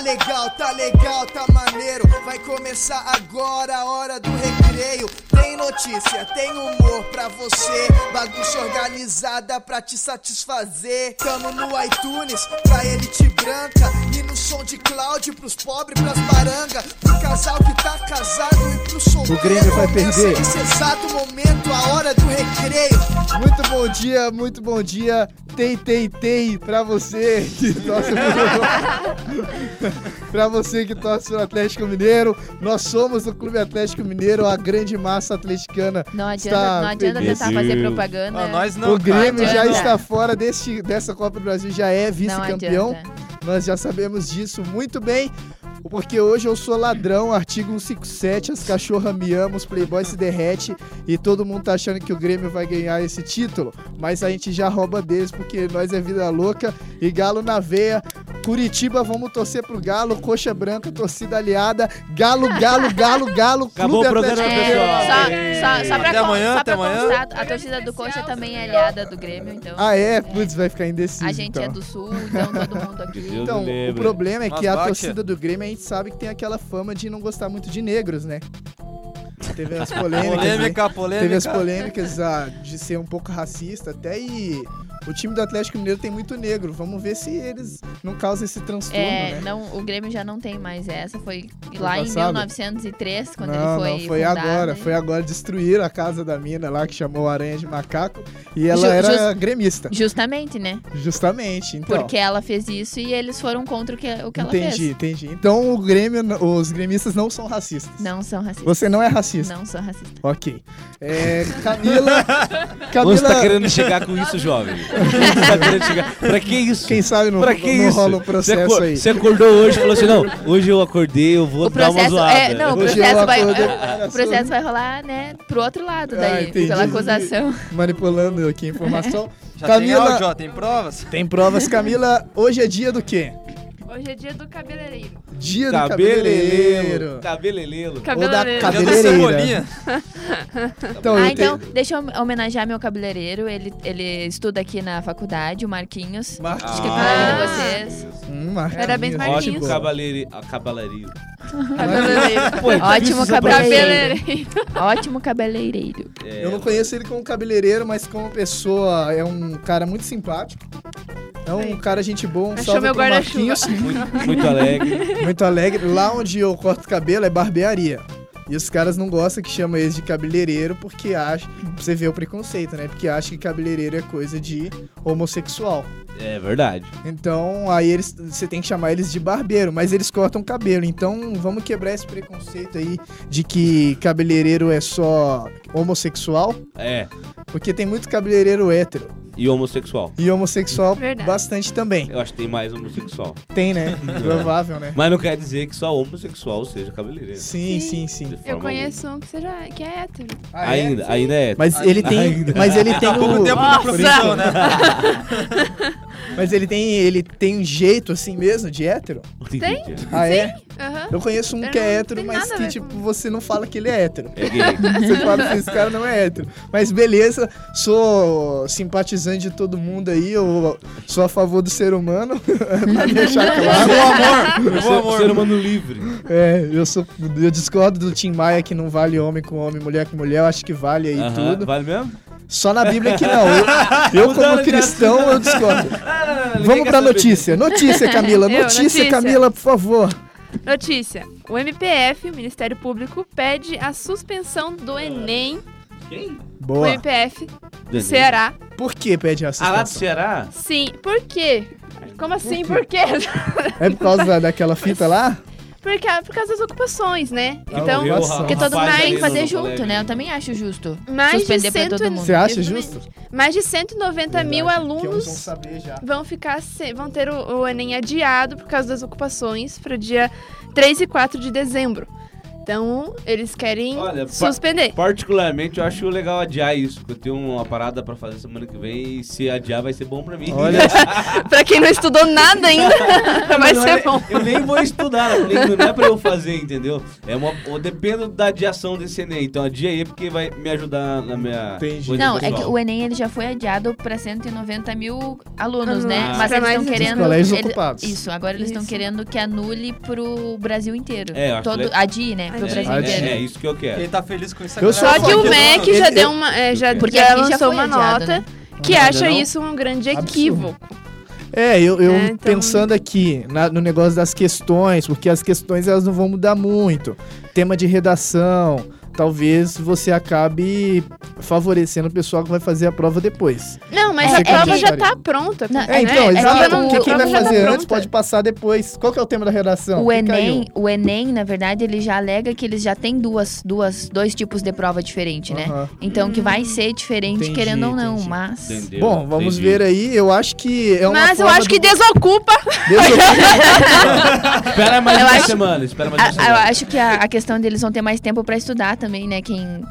legal, tá legal, tá maneiro. Vai começar agora a hora do recreio. Tem notícia, tem humor pra você. Bagunça organizada pra te satisfazer. Tamo no iTunes pra elite branca. E no som de Cloud pros pobres, pras baranga. Pro casal que tá casado e pro solteiro. O Grêmio vai perder. Nesse exato momento, a hora do recreio. Muito bom dia, muito bom dia. Tem, tem, tem pra você que pra você que torce pro Atlético Mineiro. Nós somos o Clube Atlético Mineiro, a grande massa atleticana. Não adianta, Está não adianta tentar fazer propaganda. Ah, nós não. o Grêmio não já está fora deste, dessa Copa do Brasil, já é não vice-campeão. Nós já sabemos disso muito bem. Porque hoje eu sou ladrão, artigo 157, as cachorras me amam, os playboys se derrete e todo mundo tá achando que o Grêmio vai ganhar esse título, mas a gente já rouba deles porque nós é vida louca e galo na veia. Curitiba, vamos torcer pro Galo, coxa branca, torcida aliada, Galo, Galo, Galo, Galo, Acabou Clube o programa, Atlético. É, só, só, só pra, Até con- amanhã, só até pra amanhã. constar, a torcida do Coxa também é aliada do Grêmio, então. Ah é? Putz, vai ficar indeciso a gente então. é do Sul, então todo mundo aqui. Deus Então, me o livre. problema é Mas que a bate. torcida do Grêmio, a gente sabe que tem aquela fama de não gostar muito de negros, né? Teve as polêmicas, né? Polêmica, polêmica. Teve as polêmicas ah, de ser um pouco racista até e o time do Atlético Mineiro tem muito negro. Vamos ver se eles não causam esse transtorno, É, né? não, o Grêmio já não tem mais essa. Foi lá em passado? 1903, quando não, ele foi. não, foi fundado, agora. né? Foi agora destruir a casa da mina lá que chamou Aranha de Macaco e ela Ju- era jus- gremista. Justamente, né? Justamente, então. Porque ela fez isso e eles foram contra o que, o que ela entendi, fez. entendi. Então o Grêmio, os gremistas não são racistas. Não são racistas. Você não é racista. Não são racistas. Ok. É, Camila. Camila. você tá querendo chegar com isso, jovem? Você chegar? Pra que isso? Quem sabe não, pra que não isso? rola um Você processo acor- aí. Você acordou hoje e falou assim: não, hoje eu acordei, eu vou O dar uma processo, zoada. é, não, o processo, vai, acordei- o processo vai rolar, né, pro outro lado Ah, daí, entendi. pela acusação. Manipulando aqui a informação. Já tem Camila- áudio, ó, tem provas? Tem provas, Camila. Hoje é dia do quê? Hoje é dia do cabeleireiro. Dia do Cabeleleiro. cabeleireiro. Cabeleleiro. Ou da Cabeleireiro. Cabeleireira. Cebolinha. Então, Ah, eu tenho- então, deixa eu homenagear meu cabeleireiro. Ele, ele estuda aqui na faculdade, o Marquinhos. Marcos. Acho que é Ah. pra vocês. Hum, Marquinhos. Parabéns, Ótimo Marquinhos. cabeleireiro. ah, Cabeleireiro. Cabeleireiro. Pô, é Ótimo difícil essa cabeleireiro. Cabeleireiro. Ótimo cabeleireiro. É, Eu não conheço ele como cabeleireiro, mas como pessoa é um cara muito simpático. É um cara gente boa, um Achou salve meu pro guarda-chuva. Marquinhos. Muito, muito alegre. Muito alegre. Lá onde eu corto cabelo é barbearia. E os caras não gostam que chama eles de cabeleireiro porque acham. Pra você ver o preconceito, né? Porque acham que cabeleireiro é coisa de homossexual. É verdade. Então, aí eles, você tem que chamar eles de barbeiro, mas eles cortam cabelo. Então, vamos quebrar esse preconceito aí de que cabeleireiro é só homossexual, É. porque tem muito cabeleireiro hétero E homossexual. e homossexual Verdade. bastante também. Eu acho que tem mais homossexual. Tem, né? Provável, né? Mas não quer dizer que só homossexual seja cabeleireiro. Sim, sim, sim. De Eu conheço um que, seja, que é hétero. Ah, é? Ainda, ainda é. Mas ele tem, Ainda. mas ele tem Há pouco o, tempo de profissão, né? mas ele tem, ele tem um jeito assim mesmo de hétero. Tem? Ah, é? Aham. Eu conheço um Eu que é hétero, mas que tipo com- você não fala que ele é hétero. É gay. Você fala assim, esse cara não é hétero. Mas beleza, sou simpatizante de todo mundo aí, eu sou a favor do ser humano, pra deixar claro. Meu amor, Ser, amor. ser humano livre. É, eu sou, eu discordo do Tim Maia que não vale homem com homem, mulher com mulher, eu acho que vale aí Aham, tudo. Vale mesmo? Só na Bíblia que não. Eu, eu como cristão, eu discordo. Vamos pra notícia. Notícia, Camila. Eu, Notícia, notícia. Camila, por favor. Notícia. O MPF, o Ministério Público, pede a suspensão do Enem. O Boa. MPF do Enem. Ceará. Por que pede a Ah, lá do suspensão? Ceará? Sim. Por quê? Como assim? quê? Por quê? É por causa da- daquela fita lá? Porque, por causa das ocupações, né? Ah, Então. Nossa. Porque todo mundo tem que fazer junto, colégio. né? Eu também acho justo. mais de, Suspender pra cento... todo mundo. Você acha Exatamente. justo? mais de 190 mil Verdade, uns alunos vão saber já. vão ficar se- vão ter o, o Enem adiado por causa das ocupações para o dia 3 e 4 de dezembro. Então, eles querem Olha, pa- suspender. Particularmente, eu acho legal adiar isso, porque eu tenho uma parada pra fazer semana que vem e se adiar vai ser bom pra mim. Olha, pra quem não estudou nada ainda, vai Mas não ser é- bom. Eu nem vou estudar, não é pra eu fazer, entendeu? É uma, eu dependo da adiação desse Enem, então adia aí porque vai me ajudar na minha Entendi. coisa Não, é que pessoal. o Enem ele já foi adiado para 190 mil alunos, né? Alunos. Mas Pra eles estão querendo. Dos colégios ele- ocupados. Isso, agora eles estão querendo que anule pro Brasil inteiro. É, eu acho Todo, le- adie, né? Inteiro. É, é isso que eu quero. Quem tá feliz com isso Eu Só que o. MEC Ele- já ele- deu uma. é, já, Porque já aqui já lançou uma adiado, nota né? que acha não? isso um grande Absurdo. equívoco. É, eu, eu É, então- pensando aqui na- no negócio das questões, porque as questões elas não vão mudar muito. Tema de redação, talvez você acabe favorecendo o pessoal que vai fazer a prova depois. Não, mas É, a é prova que- já tá pronta. Não, né? É, então, A exato. prova não- Porque a quem vai já tá fazer antes pode passar depois. Qual que é o tema da redação? O Que Enem, caiu? o Enem, na verdade, ele já alega que eles já têm duas, duas, dois tipos de prova diferente, né? Aham. Então que vai ser diferente, Entendi, querendo ou não, entendi. mas. Entendeu? Bom, vamos Entendi. ver aí. Eu acho que é uma Mas eu acho que do- desocupa. Espera mais Eu uma acho- semana, espera mais uma A- semana. eu acho que a, a questão deles vão ter mais tempo pra estudar também, né? Quem,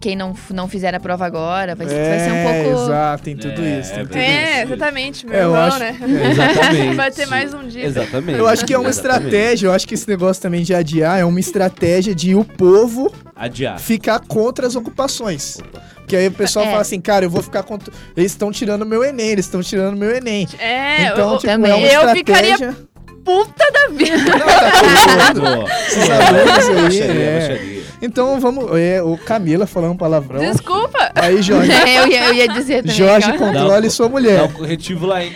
quem não, não fizer a prova agora vai, ser- vai ser um É, pouco. exato, tem tudo É, isso. tem é tudo verdade. isso. É, exatamente, meu É, eu irmão, acho- né? Exatamente. Vai ter mais um dia. Exatamente. Eu acho que é uma Exatamente. estratégia, eu acho que esse negócio também de adiar é uma estratégia de o povo Adiar. ficar contra as ocupações. Porque aí o pessoal É. fala assim, cara, eu vou ficar contra. Eles estão tirando meu Enem, eles estão tirando meu Enem. É, então, eu, tipo, também. é uma eu estratégia. ficaria puta da vida. Não, tá. Esses alunos aí, Baixaria, é. baixaria. Então vamos. É, o Camila falando um palavrão. Desculpa. Aí, Jorge. eu, ia, eu ia dizer também. Jorge, eu- controle Dá- sua Dá mulher. o corretivo lá, hein?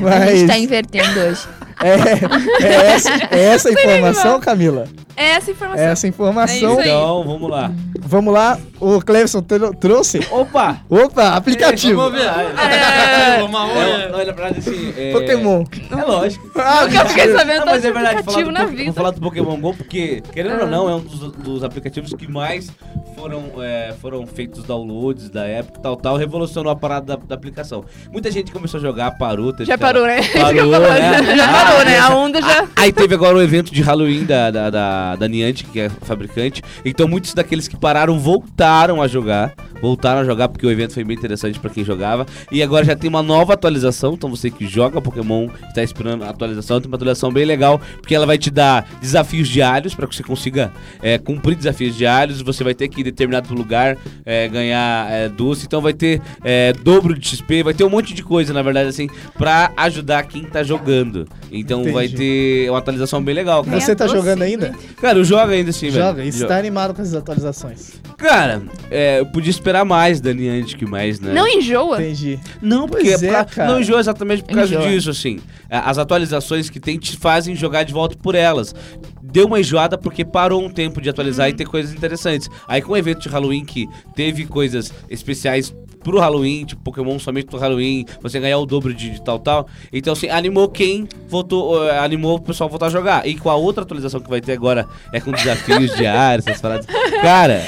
A Mas gente tá invertendo hoje. é, é essa, é essa a informação, Camila? É essa informação. É essa informação. É. Então, vamos lá. Vamos lá. O Clevson tro- trouxe? Opa! Opa, aplicativo. Vamos ver. É. Uma É, olha. não, na verdade, assim... É, Pokémon. É lógico. Ah, Nunca fiquei sabendo Não, mas é verdade, falar aplicativo do, na vida. vou falar do Pokémon GO porque, querendo Ah. ou não, é um dos, dos aplicativos que mais foram, é, foram feitos downloads da época tal, tal, revolucionou a parada da, da aplicação. Muita gente começou a jogar, parou. teve Já parou, né? Parou, né? Já parou, Ah, né? A onda já. Aí teve agora o evento de Halloween da, da, da, da Niantic, que é fabricante. Então muitos daqueles que pararam voltaram a jogar. Voltaram a jogar porque o evento foi bem interessante pra quem jogava. E agora já tem uma nova atualização. Então você que joga Pokémon, está esperando a atualização, tem uma atualização bem legal. Porque ela vai te dar desafios diários pra que você consiga é, cumprir desafios diários. Você vai ter que ir em determinado lugar é, ganhar é, doce. Então vai ter é, dobro de XP, vai ter um monte de coisa, na verdade, assim, pra ajudar quem tá jogando. Então vai Entendi. ter uma atualização bem legal. Cara, Você tá doce, jogando né? ainda? cara eu jogo ainda assim, velho. Joga. E você Jo- tá animado com essas atualizações. Cara, é, eu podia esperar mais da Niantic, mais, né? Não enjoa. Entendi. Não, porque é é, pra- cara. não enjoa exatamente por causa Enjoa. disso, assim. É, As atualizações que tem te fazem jogar de volta por elas. Deu uma enjoada porque parou um tempo de atualizar e ter coisas interessantes. Aí com o evento de Halloween que teve coisas especiais pro Halloween, tipo Pokémon somente pro Halloween, você ganhar o dobro de, de tal, tal. Então, assim, animou quem votou, eh, animou o pessoal a voltar a jogar. E com a outra atualização que vai ter agora, é com desafios diários, essas paradas. Cara,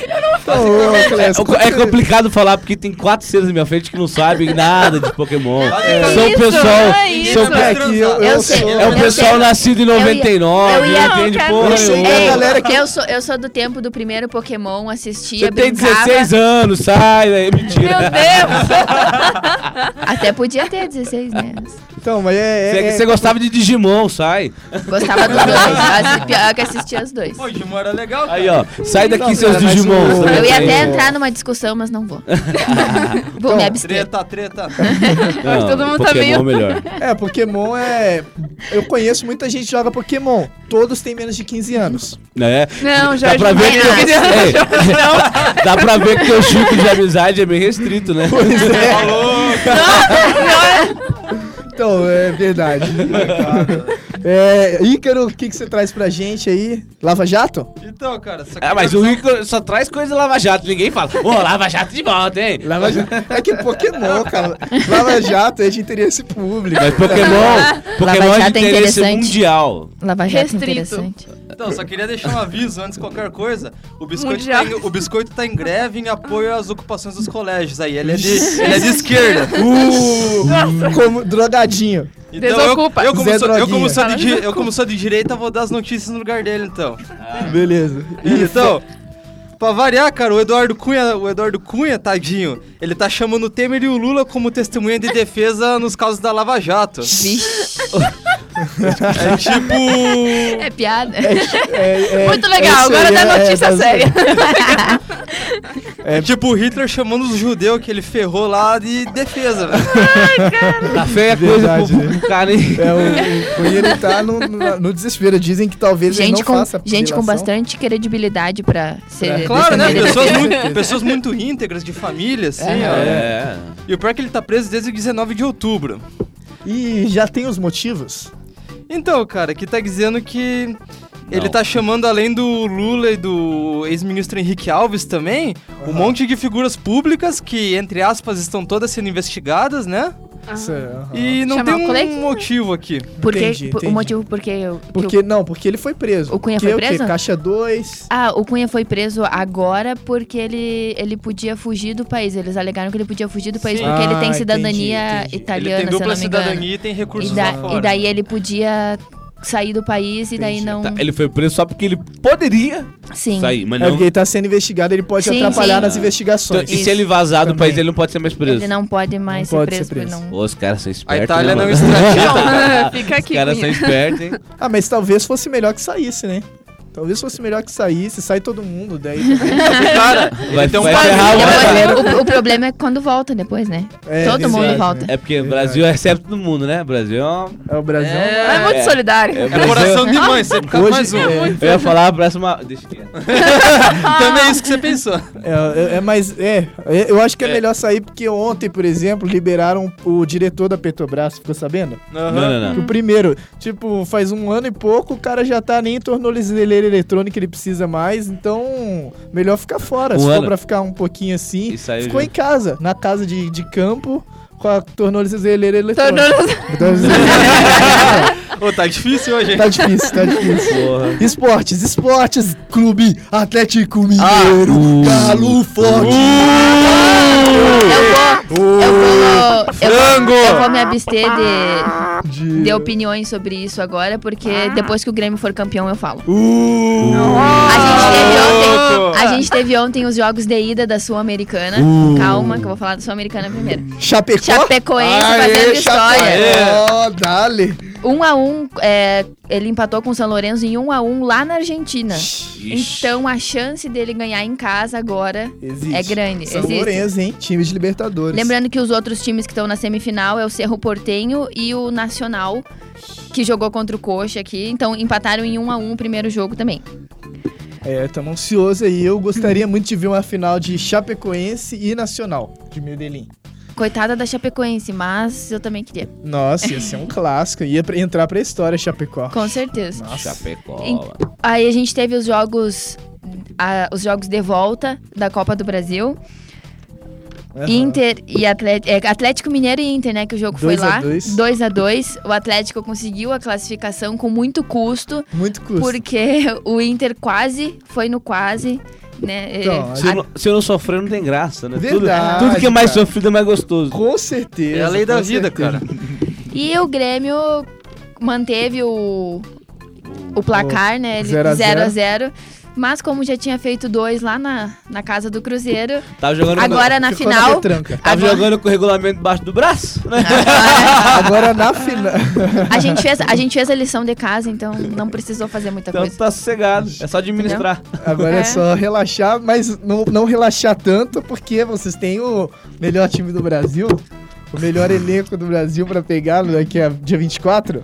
Ô, Clevson, é, é complicado falar porque tem quatro seres na minha frente que não sabem nada de Pokémon. É. São Isso, pessoal. é. São, É que eu, eu Eu sou. é o Eu pessoal nascido em Eu ia- 99, eu ia- não entende porra nenhuma. galera que- eu, sou, eu sou do tempo do primeiro Pokémon, assistia, Você tem brincava. 16 anos, sai daí, mentira. Meu Deus! Até podia ter 16, né? Então, mas é. Você, é- você gostava de Digimon, sai. Gostava dos dois. Pior que assistia os dois. Pô, Digimon era legal, Aí, cara. ó, sai daqui Não, seus Digimons. o- tá Eu ia até entrar numa discussão, mas não vou. vou me Então, abster. Treta, treta. Não, todo mundo tá Pokémon meio- é melhor. É, Pokémon é. Eu conheço muita gente que joga Pokémon. Todos têm menos de 15 anos. Né? Não, Dá Jorge. pra ver que não. Ei, Dá pra ver que teu ciclo de amizade é bem restrito, né? Pois é. Falou! Então, é verdade. é, Ícaro, o que, que você traz pra gente aí? Lava Jato? Então, cara, só Ah, mas o Rico só traz coisa Lava Jato. Ninguém fala, ô, Lava Jato de volta, hein? Lava Jato. É que Pokémon, cara. Lava Jato é de interesse público. Mas Pokémon, Pokémon é de é interesse interessante. mundial. Lava Jato é Restrito. interessante. Então, só queria deixar um aviso antes de qualquer coisa. O biscoito, tá em, o biscoito tá em greve em apoio às ocupações dos colégios aí. Ele é de, ele é de esquerda. Uh, como drogadinho. Então eu, Desocupa. eu, como Zé sou, eu, como sou de, eu como sou de direita, vou dar as notícias no lugar dele, então. Beleza. Então, pra variar, cara, o Eduardo Cunha, o Eduardo Cunha, tadinho, ele tá chamando o Temer e o Lula como testemunha de defesa nos casos da Lava Jato. Vixe, É tipo... é piada. É, é, Muito legal, é, agora dá notícia é, séria. É tipo o Hitler chamando os judeus que ele ferrou lá de defesa, velho. Tá feia a coisa Verdade, pro, né? pro cara, hein? É, o, o ele tá no, no, no desespero. Dizem que talvez ele Gente não com, faça gente com bastante credibilidade pra ser. É, Claro, né? Pessoas muito, pessoas muito íntegras, de família, assim, ó. É. E o pior é que ele tá preso desde o 19 de outubro. E já tem os motivos? Então, cara, aqui tá dizendo que ele Não. tá chamando, além do Lula e do ex-ministro Henrique Alves também, um monte de figuras públicas que, entre aspas, estão todas sendo investigadas, né? Aham. E não Chamar tem o um colega? motivo aqui. Porque, Entendi, por- entendi. O motivo porque. eu- que Porque, não, porque ele foi preso. O Cunha que foi é o quê? preso? Caixa 2. Ah, o Cunha foi preso agora porque ele, ele podia fugir do país. Eles alegaram que ele podia fugir do país Sim. porque ele Ah, tem entendi, cidadania entendi. italiana, ele tem se eu dupla não me engano. cidadania e tem recursos E, da- lá fora. e daí ele podia sair do país e daí Entendi. não. Tá, ele foi preso só porque ele poderia Sim. sair, mas É não. porque ele tá sendo investigado, ele pode Sim, atrapalhar sim. nas Então, investigações. e se ele vazar do Também. país, ele não pode ser mais preso. Ele não pode mais Não ser, pode preso, ser porque preso. não. Ô, os caras são espertos. A Itália né, não mano? extradita. Fica Os aqui, caras são espertos, hein? Ah, mas talvez fosse melhor que saísse, né? Talvez fosse melhor que saísse, sai todo mundo, daí... Cara, Vai, tem um vai ferrar o Depois- o, o problema é quando volta depois, né? É, Todo mundo verdade, volta. né? É porque o Brasil é certo do mundo, né? O Brasil é uma... É o Brasil. É muito É. solidário. É, É Brasil- coração de mãe, você fica Hoje- mais um. é. Eu ia falar, parece uma... Deixa quieto. Também é isso que você pensou. É, é, é, mas é, é, eu acho que é, É. melhor sair porque ontem, por exemplo, liberaram o diretor da Petrobras, ficou sabendo? Não, não, Que não. o primeiro, tipo, faz um ano e pouco, o cara já tá nem em tornozeleira eletrônica, ele precisa mais, então melhor ficar fora. Um Se ano. for pra ficar um pouquinho assim, E saiu ficou já. em casa, na casa de, de campo, com a tornozeleira eletrônica. Tornozeleira- Ô, tá difícil hoje, hein? tá difícil, tá difícil. Porra. Esportes, esportes, Clube Atlético Mineiro, Ah. Galo Forte. Eu vou. Eu vou. Eu Frango! eu vou me abster de, De- de opiniões sobre isso agora, porque depois que o Grêmio for campeão eu falo. Uh, A gente teve ontem, a gente teve ontem os jogos de ida da Sul-Americana. Calma, que eu vou falar da Sul-Americana primeiro. Chapecó. Chapecoense Aê, fazendo história. Chapecó, dale. Um a um, é, ele empatou com o São Lourenço em um a um lá na Argentina. Ixi. Então a chance dele ganhar em casa agora Existe. é grande. São existe. Lourenço, hein? Time de Libertadores. Lembrando que os outros times que estão na semifinal é o Cerro Portenho e o Nacional, que jogou contra o Coxa aqui. Então empataram em 1 a 1 o primeiro jogo também. É, tamo ansioso aí. Eu gostaria muito de ver uma final de Chapecoense e Nacional de Medellín. Coitada da Chapecoense, mas eu também queria. Nossa, ia ser um clássico. Ia pra- entrar pra história Chapecó. Com certeza. Chapecó. Em- Aí a gente teve os jogos. a- os jogos de volta da Copa do Brasil. Uhum. Inter e Atlético, é, Atlético Mineiro e Inter, né? Que o jogo dois foi lá. 2 a 2 O Atlético conseguiu a classificação com muito custo. Muito custo. Porque o Inter quase foi no quase. Né? É, então, se, eu não, se, eu não, sofrer, não tem graça, né? Verdade, tudo, tudo que é mais cara. sofrido é mais gostoso. Com certeza. É a lei da vida, certeza. cara. E o Grêmio manteve o, o placar, oh, né? 0x0. Mas como já tinha feito dois lá na, na casa do Cruzeiro, Tava jogando, agora na Ficou final. retranca. tava agora- jogando com o regulamento debaixo do braço, né? Agora na final. A gente, fez, a gente fez a lição de casa, então não precisou fazer muita Então coisa. tá sossegado. É só administrar. Agora é. É. só relaxar, mas não, não relaxar tanto, porque vocês têm o melhor time do Brasil, o melhor elenco do Brasil pra pegar daqui a dia 24,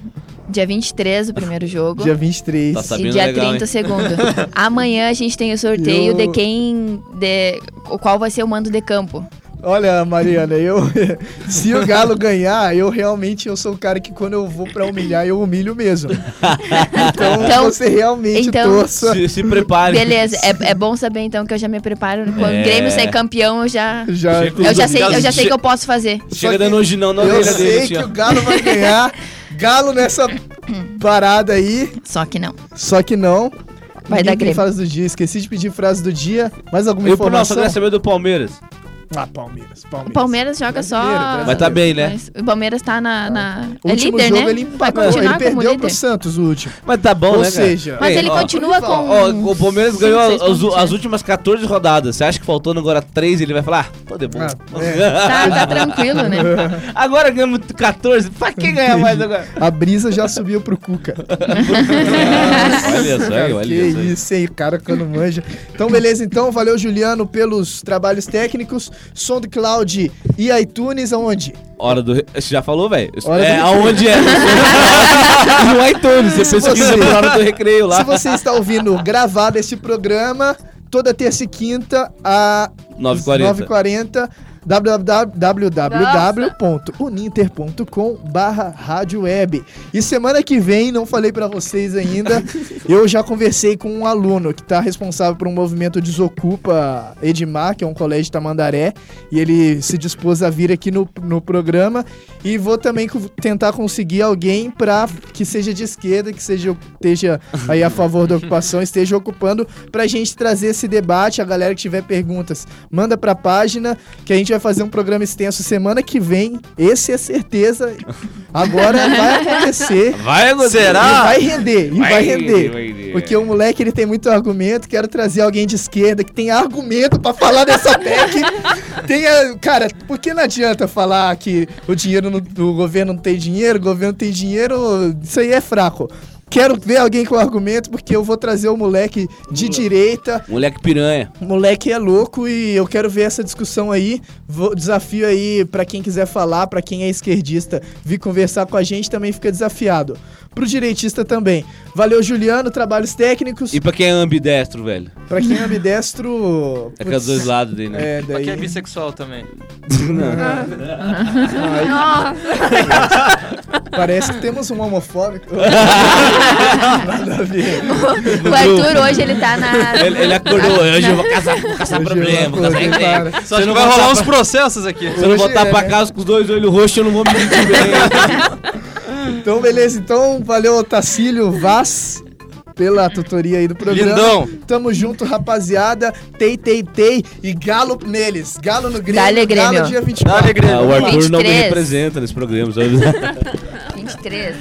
Dia 23, o primeiro jogo. dia 23. Tá e dia legal, 30 hein? o segundo. Amanhã a gente tem o sorteio Eu- de quem. De, o qual vai ser o mando de campo. Olha, Mariana, eu se o Galo ganhar, eu realmente eu sou o cara que quando eu vou pra humilhar, eu humilho mesmo. Então, Então- você realmente então- torça. Se, se prepare. Beleza, é, é bom saber então que eu já me preparo. Quando É. o Grêmio sair campeão, eu já. Já, Eu já sei, eu já sei Che- que eu posso fazer. Chega dando hoje não na eu sei assim, que o Galo vai ganhar. Galo nessa parada aí, Só que não. só que não. Vai Ninguém dar Grêmio. frase do dia, esqueci de pedir frase do dia. Mais alguma Eu, não, só informação? queria saber do Palmeiras. Ah, Palmeiras. O Palmeiras. Palmeiras joga só. Brasileiro. Mas tá bem, né? Mas o Palmeiras tá na. na- O é último líder, jogo né? ele Vai empatou, ele perdeu líder. pro Santos o último. Mas tá bom, Ou né, cara? seja, Mas ele ó, continua com. Ó, o Palmeiras ganhou as, as né? últimas 14 rodadas. Você acha que faltando agora 3 ele vai falar? Ah, pô, de bom. Ah, é. Tá, tá tranquilo, né? Agora ganhamos 14. Pra que ganhar mais agora? A brisa já subiu pro Cuca. olha só, aí, que olha só. aí. isso aí, cara, quando manja. Então, beleza, então. Valeu, Juliano, pelos trabalhos técnicos. Som do Cloud e iTunes, aonde? Hora do. Você já falou, velho? É, do- aonde é? no iTunes. Você Se pesquisa você- por hora do recreio lá. Se você está ouvindo gravado este programa, toda terça e quinta, a 9h40. 9h40 www.uninter.com barra rádio web. E semana que vem, não falei pra vocês ainda, eu já conversei com um aluno que tá responsável por um movimento Desocupa Edmar, que é um colégio de Tamandaré, e ele se dispôs a vir aqui no, no programa. E vou também tentar conseguir alguém pra que seja de esquerda, que seja esteja aí a favor da ocupação, esteja ocupando, pra gente trazer esse debate. A galera que tiver perguntas, manda pra página, que a gente vai fazer um programa extenso semana que vem. Esse é certeza. Agora vai acontecer. Vai, E Será? vai render, e vai, Vai render. vai render. Porque o moleque ele tem muito argumento. Quero trazer alguém de esquerda que tem argumento pra falar dessa PEC. Tenha, cara, por que não adianta falar que o dinheiro no, o governo não tem dinheiro, o governo tem dinheiro? Isso aí é fraco. Quero ver alguém com argumento, porque eu vou trazer o moleque de direita. Moleque piranha. O moleque é louco e eu quero ver essa discussão aí. Vou- desafio aí pra quem quiser falar, pra quem é esquerdista, vir conversar com a gente também fica desafiado. Pro direitista também. Valeu, Juliano, trabalhos técnicos. E pra quem é ambidestro, velho? Pra quem é ambidestro. É com os dois lados dele, né? É, daí. Aqui é bissexual também. Ai, Nossa, parece que temos um homofóbico. Nada a ver. O Arthur hoje ele tá na. Ele, ele acordou, hoje eu vou caçar, vou caçar problema, vou caçar para. Só eu não vai rolar uns pra- processos aqui. Se eu não voltar é, pra casa com os dois olhos roxos, eu não vou me sentir bem. Então, beleza. Então, valeu, Otacílio Vaz. Pela tutoria aí do programa. Lindão. Tamo junto, rapaziada. Tei, tei, tei. E galo neles. Galo no Grêmio. Dale, Grêmio. Galo dia 24. Dale, Grêmio. Ah, o Arthur não me 23. representa nesse programa, sabe? 23.